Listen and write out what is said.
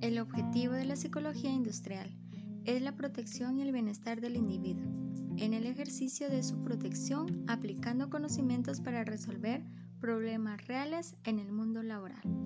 El objetivo de la psicología industrial es la protección y el bienestar del individuo, en el ejercicio de su protección aplicando conocimientos para resolver problemas reales en el mundo laboral.